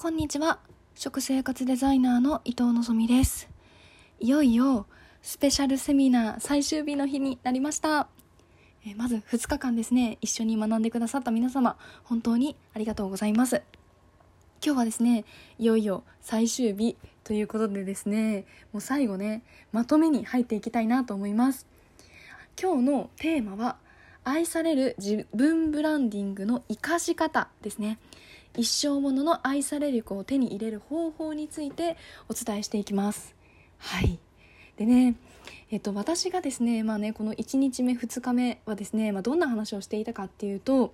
こんにちは。食生活デザイナーの伊藤のです。いよいよスペシャルセミナー最終日の日になりました。えまず2日間ですね一緒に学んでくださった皆様本当にありがとうございます。今日はですねいよいよ最終日ということでですねもう最後ねまとめに入っていきたいなと思います。今日のテーマは愛される自分ブランディングの活かし方ですね。一生ものの愛される子を手に入れる方法についてお伝えしていきます。はい。でねえっと、私がですね,、まあね、この1日目2日目はですね、まあ、どんな話をしていたかっていうと、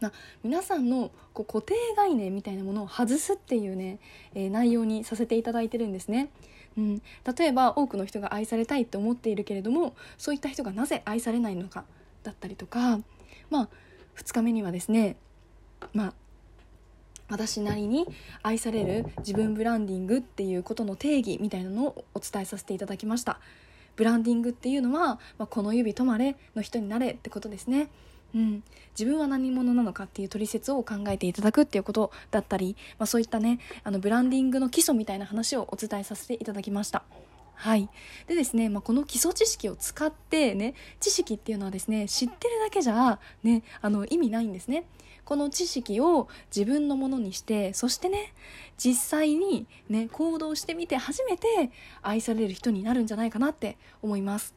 まあ、皆さんのこう固定概念みたいなものを外すっていうね、えー、内容にさせていただいてるんですね。うん、例えば多くの人が愛されたいって思っているけれどもそういった人がなぜ愛されないのかだったりとか、まあ、2日目にはですね、まあ、私なりに愛される自分ブランディングっていうことの定義みたいなのをお伝えさせていただきましたブランディングっていうのは、まあ、この指止まれの人になれってことですねうん、自分は何者なのかっていう取説を考えていただくっていうことだったり、まあ、そういったねあのブランディングの基礎みたいな話をお伝えさせていただきました。はい、でですね、まあ、この基礎知識を使ってね知識っていうのはですね知ってるだけじゃ、ね、あの意味ないんですね。この知識を自分のものにしてそしてね実際にね行動してみて初めて愛される人になるんじゃないかなって思います。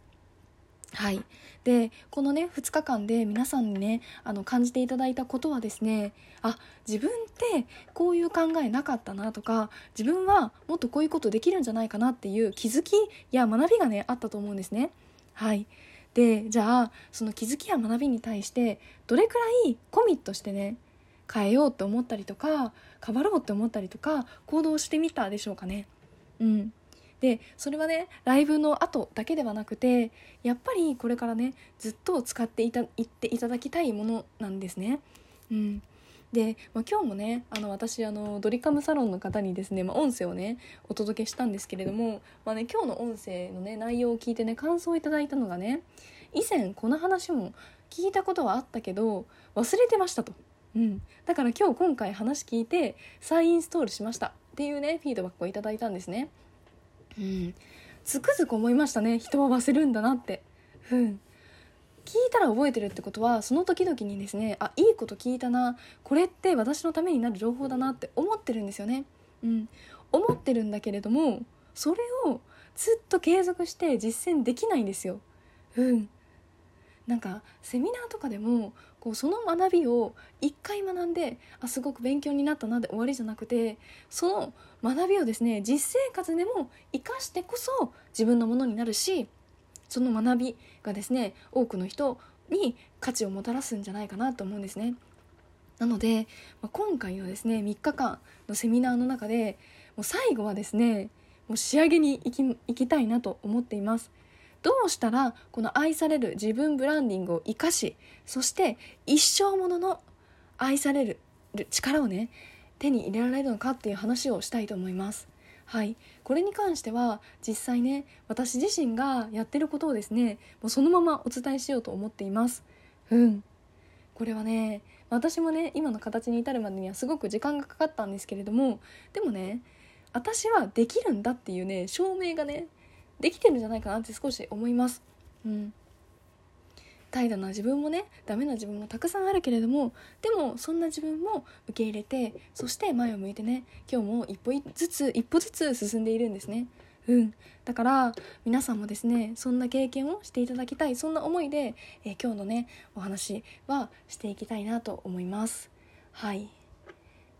はい、でこのね2日間で皆さんにねあの感じていただいたことはですねあ自分ってこういう考えなかったなとか自分はもっとこういうことできるんじゃないかなっていう気づきや学びがねあったと思うんですね。はいでじゃあその気づきや学びに対してどれくらいコミットしてね変えようって思ったりとか変わろうって思ったりとか行動してみたでしょうかね。うんでそれはねライブの後だけではなくてやっぱりこれからねずっと使っていたいっていただきたいものなんですね。うんで、まあ、今日もねあの私あのドリカムサロンの方にですね、まあ、音声をねお届けしたんですけれども、まあね、今日の音声のね内容を聞いてね感想をいただいたのがね以前この話も聞いたことはあったけど忘れてましたと、うん、だから今日今回話聞いて再インストールしました。っていうねフィードバックをいただいたんですね。うん、つくづく思いましたね。人は忘れるんだなって。うん。聞いたら覚えてるってことはその時々にですねあいいこと聞いたなこれって私のためになる情報だなって思ってるんですよね。うん、思ってるんだけれどもそれをずっと継続して実践できないんですよ。うん、なんかセミナーとかでもこうその学びを一回学んであすごく勉強になったなで終わりじゃなくてその学びをですね実生活でも生かしてこそ自分のものになるしその学びがですね多くの人に価値をもたらすんじゃないかなと思うんですね。なので、まあ、今回のですね3日間のセミナーの中でもう最後はですねもう仕上げに行き行きたいなと思っています。どうしたらこの愛される自分ブランディングを生かしそして一生ものの愛される力をね手に入れられるのかっていう話をしたいと思います。はいこれに関しては実際ね私自身がやってることをですねもうそのままお伝えしようと思っています。うん。これはね私もね今の形に至るまでにはすごく時間がかかったんですけれどもでもね私はできるんだっていうね証明がねできてるんじゃないかなって少し思います。うん。怠惰な自分もねダメな自分もたくさんあるけれどもでもそんな自分も受け入れてそして前を向いてね今日も一歩ずつ一歩ずつ進んでいるんですね。うん、だから皆さんもですねそんな経験をしていただきたいそんな思いで、えー、今日のねお話はしていきたいなと思います。はい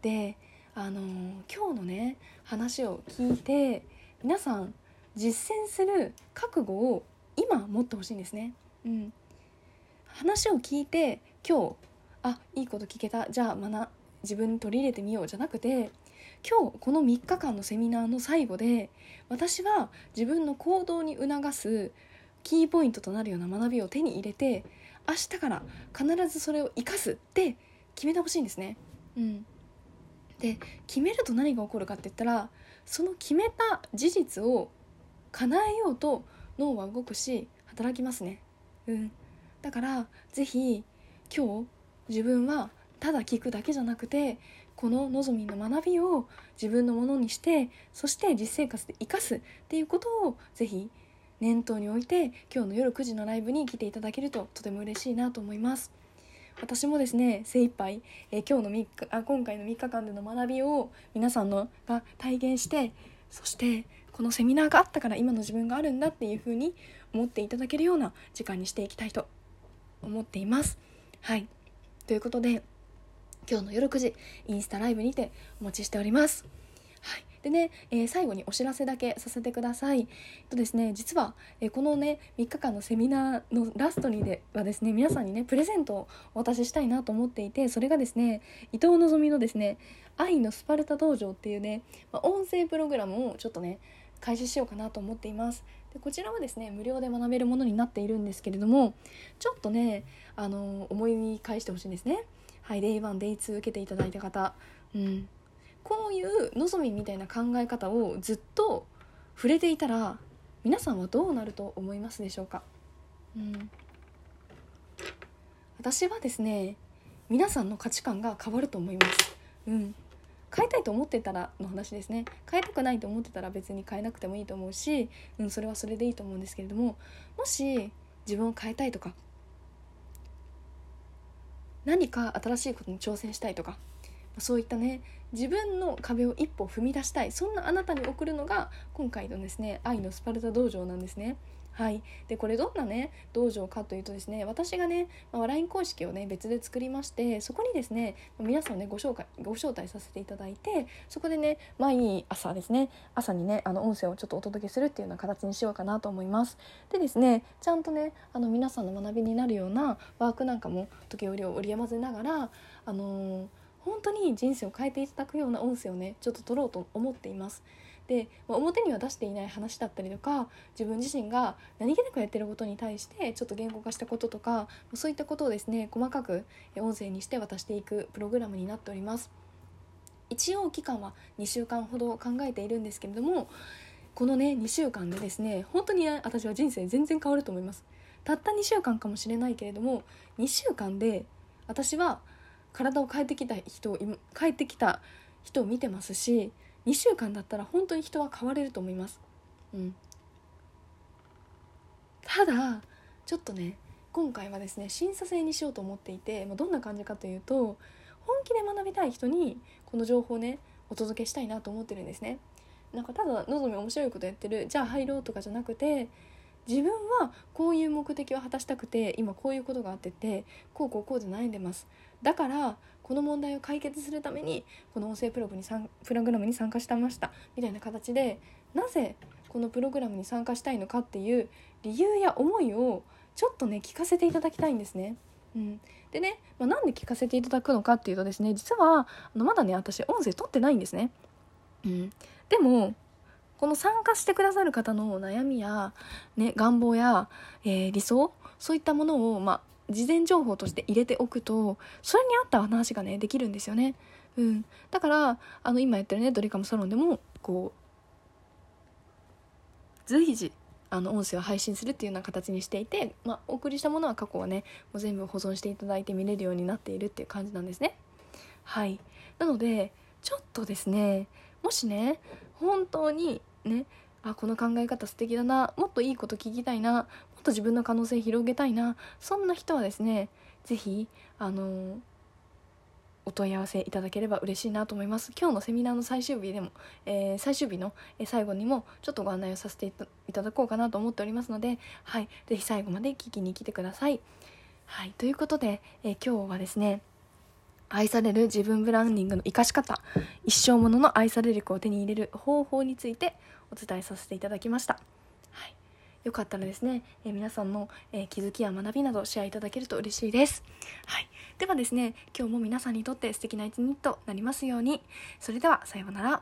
であのー、今日のね話を聞いて皆さん実践する覚悟を今持ってほしいんですね。うん、話を聞いて今日あいいこと聞けたじゃあ学自分に取り入れてみようじゃなくて今日この3日間のセミナーの最後で私は自分の行動に促すキーポイントとなるような学びを手に入れて明日から必ずそれを生かすって決めてほしいんですね。うん、で決めると何が起こるかって言ったらその決めた事実を叶えようと脳は動くし働きますね。うん、だから是非今日自分はただ聞くだけじゃなくてこののぞみの学びを自分のものにしてそして実生活で生かすっていうことをぜひ念頭に置いて今日の夜9時のライブに来ていただけるととても嬉しいなと思います。私もですね精一杯、えー、今日の3日あ今回の3日間での学びを皆さんのが体現してそしてこのセミナーがあったから今の自分があるんだっていうふうに思っていただけるような時間にしていきたいと思っていますはいということで今日の夜9時インスタライブにてお待ちしておりますはいでね、えー、最後にお知らせだけさせてください。とですね、実は、えー、このね、3日間のセミナーのラストにではですね、皆さんにね、プレゼントをお渡ししたいなと思っていて、それがですね、伊藤のぞみのですね、愛のスパルタ道場っていうね、まあ、音声プログラムをちょっとね、開始しようかなと思っています。でこちらはですね無料で学べるものになっているんですけれどもちょっとねあの思い返してほしいんですね。はい Day1 Day2 受けていただいた方。うん。こういうのぞみみたいな考え方をずっと触れていたら皆さんはどうなると思いますでしょうか、うん、私はですね皆さんの価値観が変わると思います、うん、変えたいと思ってたらの話ですね。変えたくないと思ってたら別に変えなくてもいいと思うし、うん、それはそれでいいと思うんですけれどももし自分を変えたいとか何か新しいことに挑戦したいとかそういったね自分の壁を一歩踏み出したい。そんなあなたに送るのが今回のですね愛のスパルタ道場なんですね。はい、でこれどんなね道場かというとですね私がね、まあ、LINE 公式をね別で作りましてそこにですね皆さんねご紹介ご招待させていただいてそこでね毎朝ですね朝にねあの音声をちょっとお届けするっていうような形にしようかなと思います。でですねちゃんとねあの皆さんの学びになるようなワークなんかも時折を織り交ぜながらあのー、本当に人生を変えていただくような音声をねちょっと撮ろうと思っています。で、表には出していない話だったりとか自分自身が何気なくやってることに対してちょっと言語化したこととかそういったことをですね細かく音声にして渡していくプログラムになっております。一応期間は2週間ほど考えているんですけれどもこのね2週間でですね本当に私は人生全然変わると思います。たった2週間かもしれないけれども2週間で私は体を変えてきた人を変えてきた人を見てますし2週間だったら本当に人は変われると思います。うん、ただちょっとね今回はですね審査制にしようと思っていて、まあ、どんな感じかというと本気で学びたい人にこの情報をねお届けしたいなと思ってるんですね。なんかただのぞみ面白いことやってるじゃあ入ろうとかじゃなくて自分はこういう目的を果たしたくて今こういうことがあっててこうこうこうで悩んでますだからこの問題を解決するためにこの音声プログにプログラムに参加してましたみたいな形でなぜこのプログラムに参加したいのかっていう理由や思いをちょっとね聞かせていただきたいんですね。うん、でね、まあ、なんで聞かせていただくのかっていうとですね実はあのまだね私音声取ってないんですね。うん、でもこの参加してくださる方の悩みや、ね、願望や、えー、理想そういったものを、まあ、事前情報として入れておくとそれに合った話がねできるんですよね。うん、だからあの今やってるねドリカムサロンでもこう随時あの音声を配信するっていうような形にしていて、まあ、お送りしたものは過去はねもう全部保存していただいて見れるようになっているっていう感じなんですね。はいなのでちょっとですねもしね本当にね。あこの考え方素敵だな。もっといいこと聞きたいな。もっと自分の可能性広げたいな。そんな人はですね是非あのお問い合わせいただければ嬉しいなと思います。今日のセミナーの最終日でも、えー、最終日の最後にもちょっとご案内をさせていただこうかなと思っておりますのではい。是非最後まで聞きに来てください。はい。ということで、えー、今日はですね愛される自分ブランディングの活かし方一生ものの愛され力を手に入れる方法についてお伝えさせていただきました、はい、よかったらですね、えー、皆さんの、えー、気づきや学びなどシェアいただけると嬉しいです、はい、ではですね今日も皆さんにとって素敵な一日となりますように。それではさようなら。